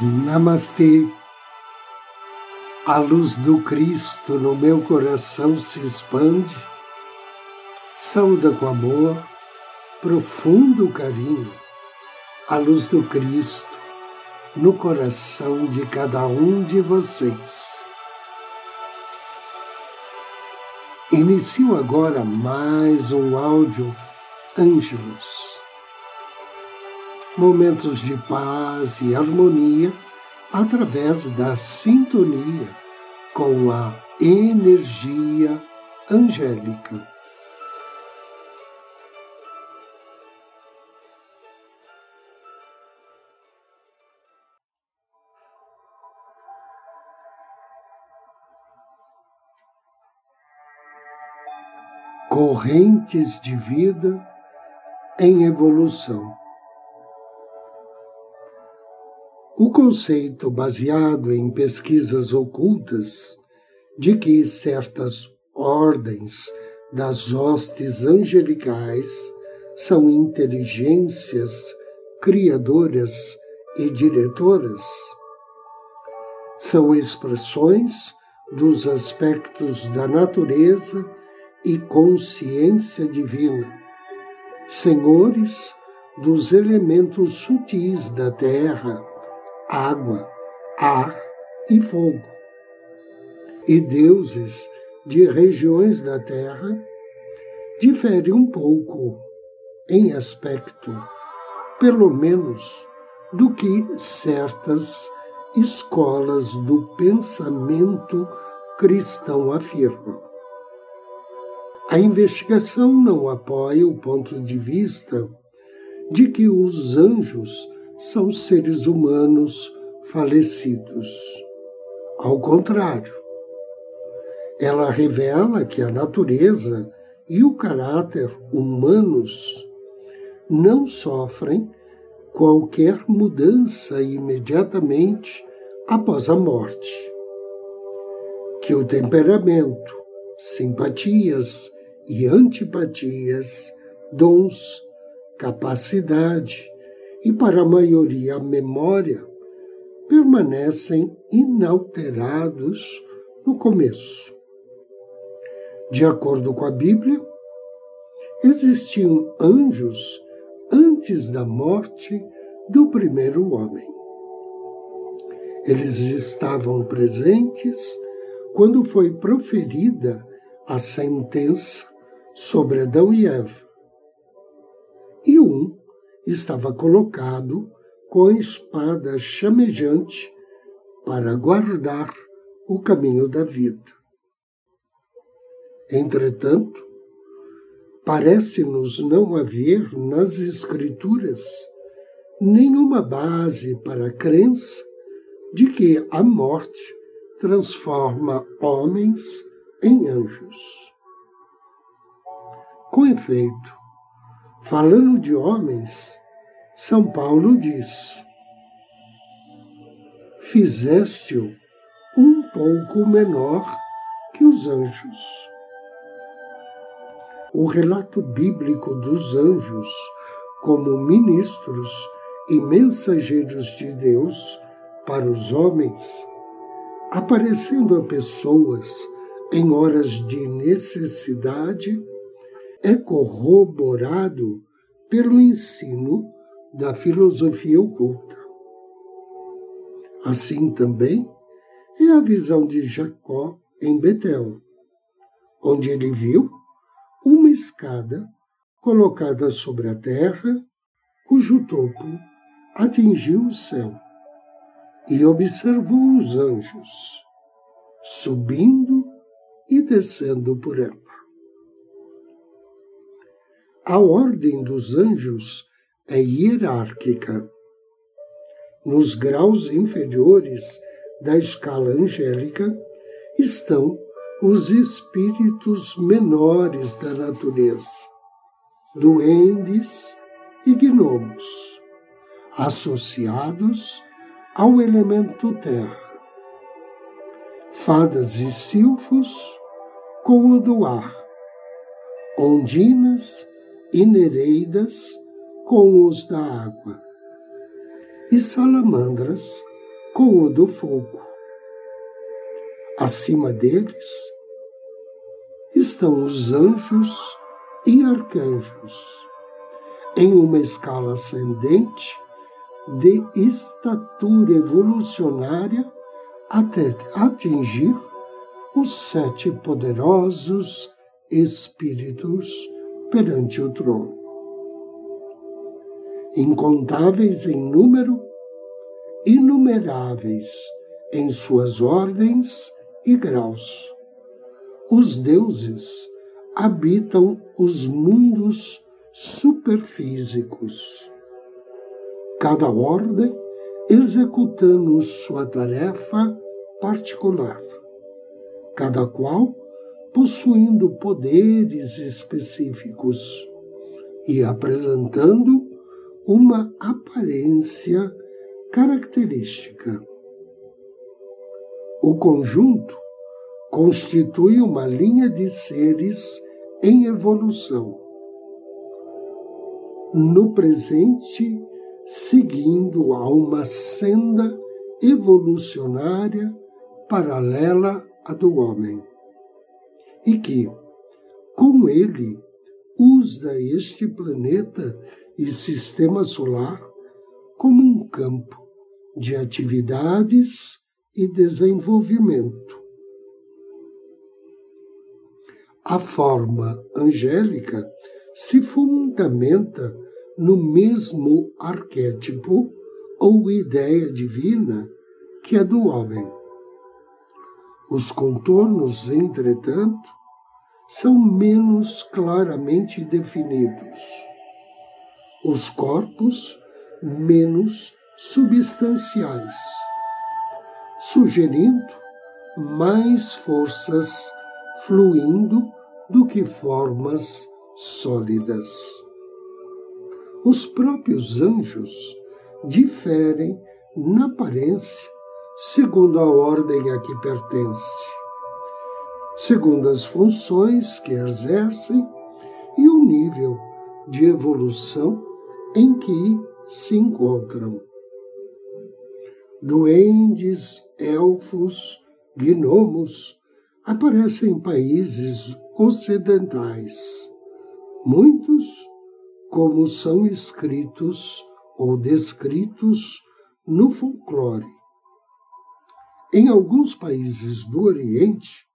Namastê. A luz do Cristo no meu coração se expande, saúda com amor, profundo carinho, a luz do Cristo no coração de cada um de vocês. Inicio agora mais um áudio Ângelos momentos de paz e harmonia através da sintonia com a energia angélica. Correntes de vida em evolução. O conceito baseado em pesquisas ocultas de que certas ordens das hostes angelicais são inteligências criadoras e diretoras. São expressões dos aspectos da natureza e consciência divina, senhores dos elementos sutis da terra água, ar e fogo. E deuses de regiões da terra diferem um pouco em aspecto, pelo menos, do que certas escolas do pensamento cristão afirmam. A investigação não apoia o ponto de vista de que os anjos são seres humanos falecidos. Ao contrário, ela revela que a natureza e o caráter humanos não sofrem qualquer mudança imediatamente após a morte. Que o temperamento, simpatias e antipatias, dons, capacidade, e para a maioria a memória, permanecem inalterados no começo. De acordo com a Bíblia, existiam anjos antes da morte do primeiro homem. Eles estavam presentes quando foi proferida a sentença sobre Adão e Eva. E um estava colocado com a espada chamejante para guardar o caminho da vida. Entretanto, parece-nos não haver nas Escrituras nenhuma base para a crença de que a morte transforma homens em anjos. Com efeito, Falando de homens, São Paulo diz: Fizeste-o um pouco menor que os anjos. O relato bíblico dos anjos como ministros e mensageiros de Deus para os homens, aparecendo a pessoas em horas de necessidade é corroborado pelo ensino da filosofia oculta. Assim também é a visão de Jacó em Betel, onde ele viu uma escada colocada sobre a terra, cujo topo atingiu o céu, e observou os anjos subindo e descendo por ela. A ordem dos anjos é hierárquica. Nos graus inferiores da escala angélica estão os espíritos menores da natureza, duendes e gnomos, associados ao elemento terra, fadas e silfos com o do ar, ondinas e nereidas com os da água, e salamandras com o do fogo. Acima deles estão os anjos e arcanjos, em uma escala ascendente de estatura evolucionária até atingir os sete poderosos espíritos perante o trono. Incontáveis em número, inumeráveis em suas ordens e graus. Os deuses habitam os mundos superfísicos. Cada ordem executando sua tarefa particular, cada qual possuindo poderes específicos e apresentando uma aparência característica. O conjunto constitui uma linha de seres em evolução. No presente, seguindo a uma senda evolucionária paralela à do homem, e que, com ele, usa este planeta e sistema solar como um campo de atividades e desenvolvimento. A forma angélica se fundamenta no mesmo arquétipo ou ideia divina que é do homem. Os contornos, entretanto, são menos claramente definidos. Os corpos, menos substanciais, sugerindo mais forças fluindo do que formas sólidas. Os próprios anjos diferem na aparência segundo a ordem a que pertence, segundo as funções que exercem e o nível de evolução em que se encontram. Duendes, elfos, gnomos aparecem em países ocidentais. Muitos como são escritos ou descritos no folclore. Em alguns países do Oriente,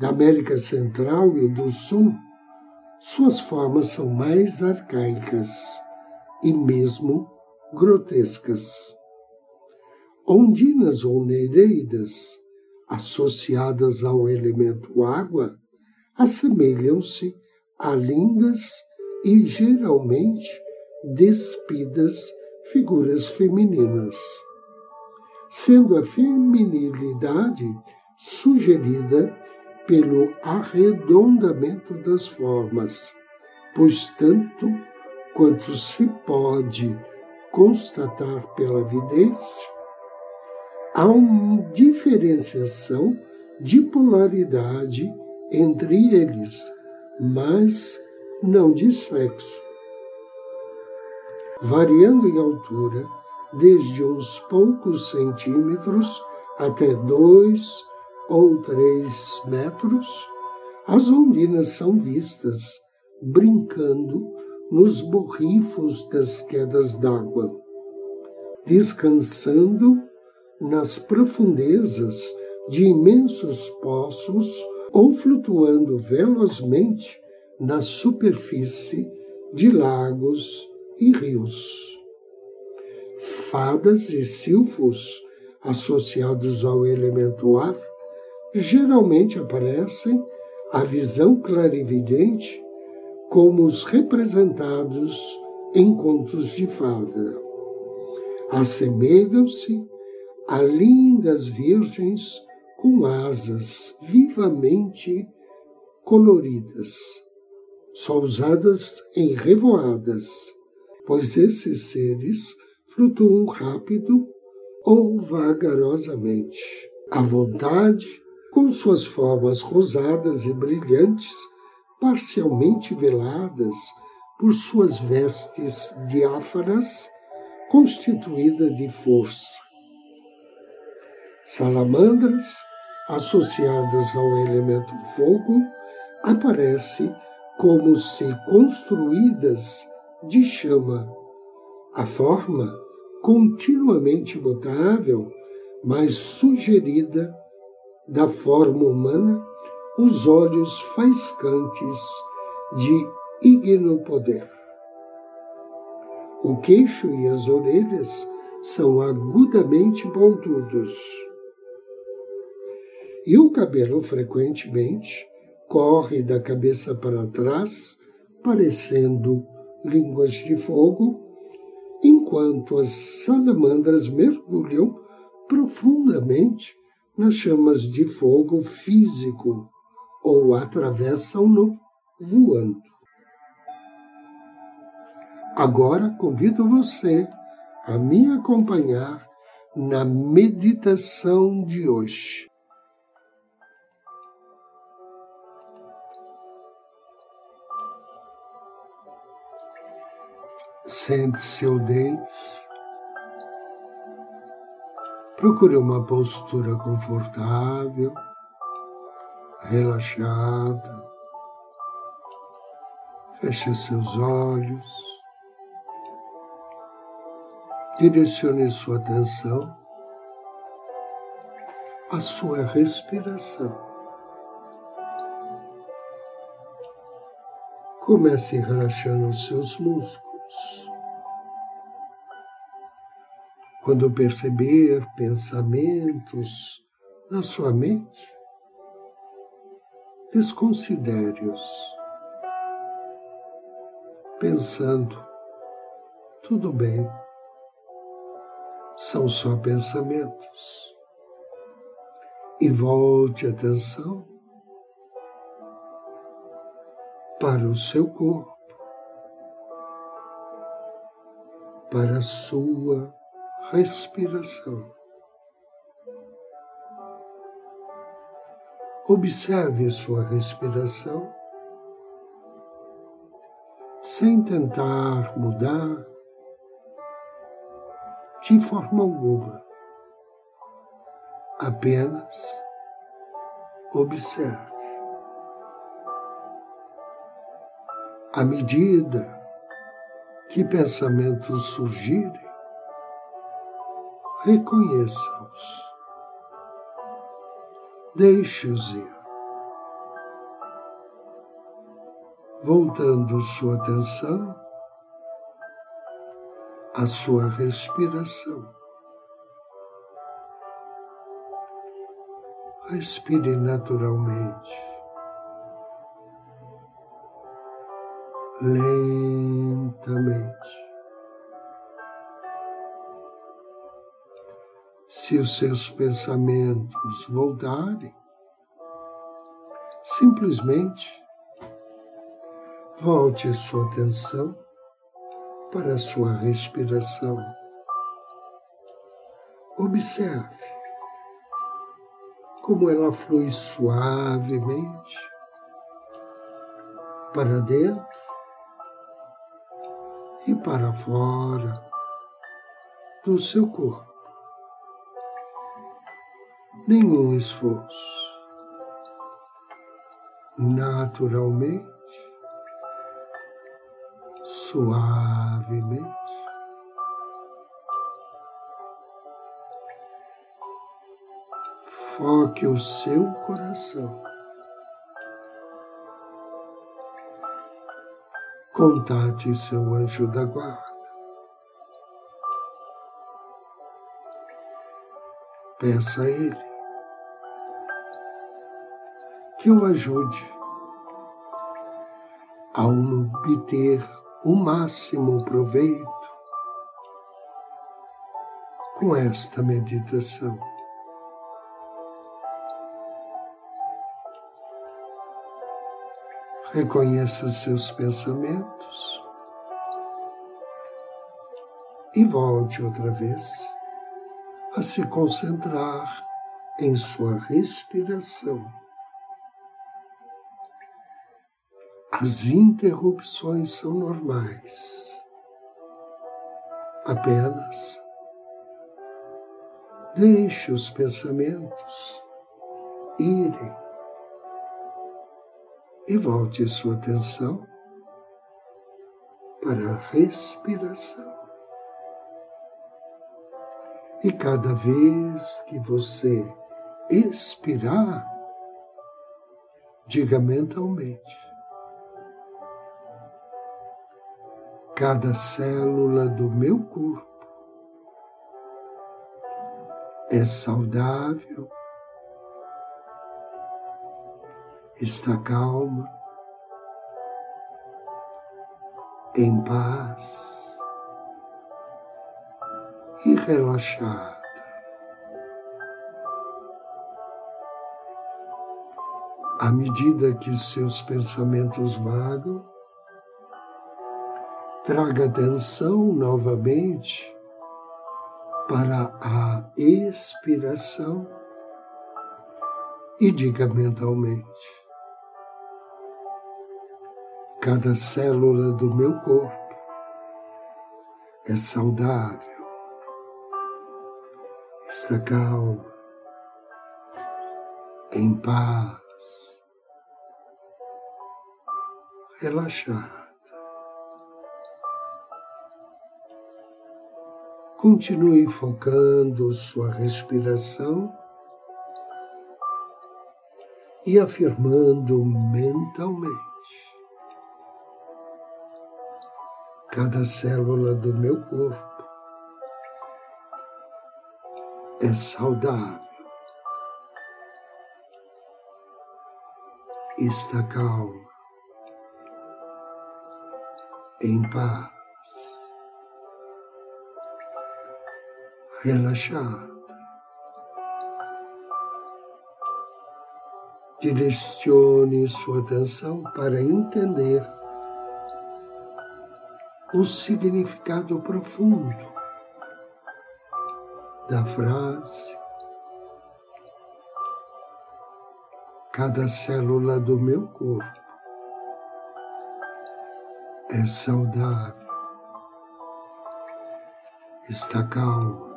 da América Central e do Sul, suas formas são mais arcaicas e mesmo grotescas. Ondinas ou nereidas, associadas ao elemento água, assemelham-se a lindas e geralmente despidas figuras femininas, sendo a feminilidade sugerida pelo arredondamento das formas, pois tanto quanto se pode constatar pela vidência, há uma diferenciação de polaridade entre eles, mas não de sexo, variando em altura desde uns poucos centímetros até dois ou três metros, as ondinas são vistas brincando nos borrifos das quedas d'água, descansando nas profundezas de imensos poços ou flutuando velozmente na superfície de lagos e rios. Fadas e silfos associados ao elemento ar geralmente aparecem à visão clarividente como os representados em contos de fada. Assemelham-se a lindas virgens com asas vivamente coloridas só usadas em revoadas, pois esses seres flutuam rápido ou vagarosamente, à vontade, com suas formas rosadas e brilhantes, parcialmente veladas por suas vestes diáfanas, constituída de força. Salamandras, associadas ao elemento fogo, aparecem como se construídas de chama. A forma, continuamente mutável, mas sugerida da forma humana, os olhos faiscantes de igno poder. O queixo e as orelhas são agudamente pontudos. E o cabelo frequentemente corre da cabeça para trás, parecendo línguas de fogo, enquanto as salamandras mergulham profundamente nas chamas de fogo físico ou atravessam-no voando. Agora convido você a me acompanhar na meditação de hoje. Sente-se ou deite. Procure uma postura confortável, relaxada. Feche seus olhos. Direcione sua atenção à sua respiração. Comece relaxando os seus músculos. Quando perceber pensamentos na sua mente, desconsidere-os, pensando, tudo bem, são só pensamentos. E volte a atenção para o seu corpo, para a sua respiração. Observe sua respiração sem tentar mudar de forma alguma. Apenas observe. À medida que pensamentos surgirem, reconheça-os. Deixe-os ir. Voltando sua atenção à sua respiração. Respire naturalmente. Lentamente. Se os seus pensamentos voltarem, simplesmente volte a sua atenção para a sua respiração. Observe como ela flui suavemente para dentro e para fora do seu corpo nenhum esforço. Naturalmente, suavemente, foque o seu coração. Contate seu anjo da guarda. Peça a ele que o ajude a obter o máximo proveito com esta meditação. Reconheça seus pensamentos e volte outra vez a se concentrar em sua respiração. As interrupções são normais. Apenas Deixe os pensamentos irem e volte sua atenção para a respiração. E cada vez que você expirar, diga mentalmente: cada célula do meu corpo. É saudável, está calma, em paz. E relaxada. À medida que seus pensamentos vagam, traga atenção novamente para a expiração e diga mentalmente: cada célula do meu corpo é saudável, está calma, em paz, relaxada. Continue focando sua respiração e afirmando mentalmente: cada célula do meu corpo é saudável, está calma, em paz. Relaxada. Direcione sua atenção para entender o significado profundo da frase. Cada célula do meu corpo é saudável, está calma,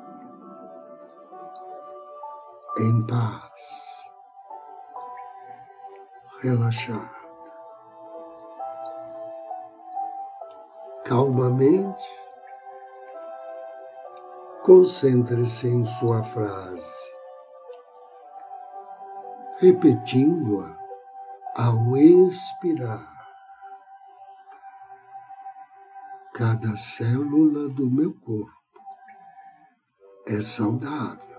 em paz, relaxada. Calmamente, concentre-se em sua frase, repetindo-a ao expirar. Cada célula do meu corpo é saudável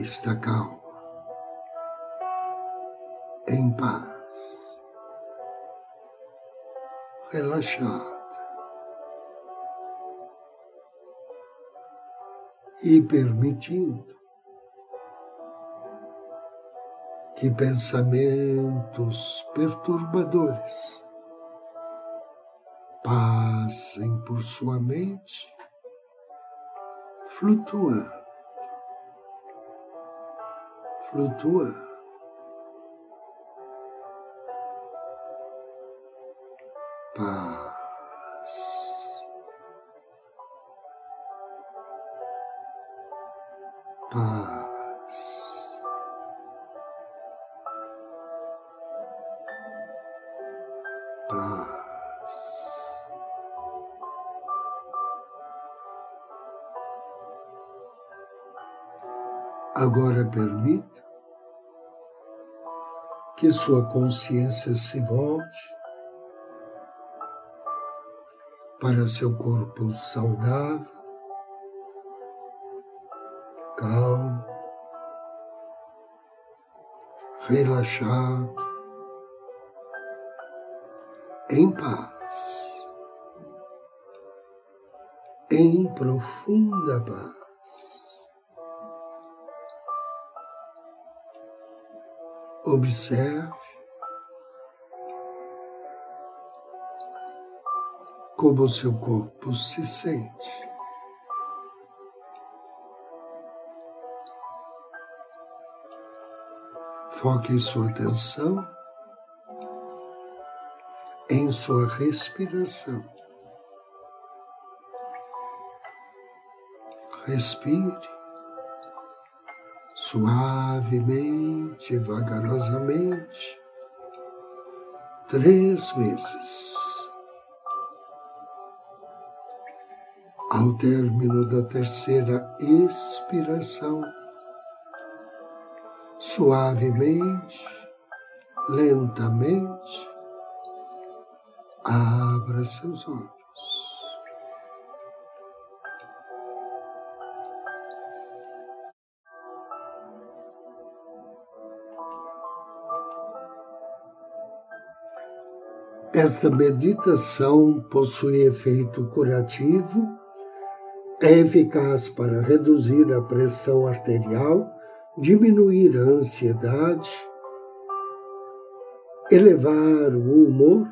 está calma, em paz, relaxada e permitindo que pensamentos perturbadores passem por sua mente, flutuando flutua. Paz. Paz. Paz. Agora permita que sua consciência se volte para seu corpo saudável, calmo, relaxado, em paz, em profunda paz. Observe como o seu corpo se sente. Foque sua atenção em sua respiração. Respire suavemente, vagarosamente, três vezes. Ao término da terceira expiração, suavemente, lentamente, abra seus olhos. Esta meditação possui efeito curativo, é eficaz para reduzir a pressão arterial, diminuir a ansiedade, elevar o humor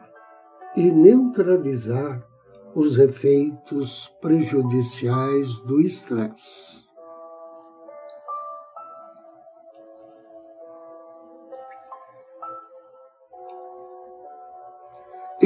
e neutralizar os efeitos prejudiciais do estresse.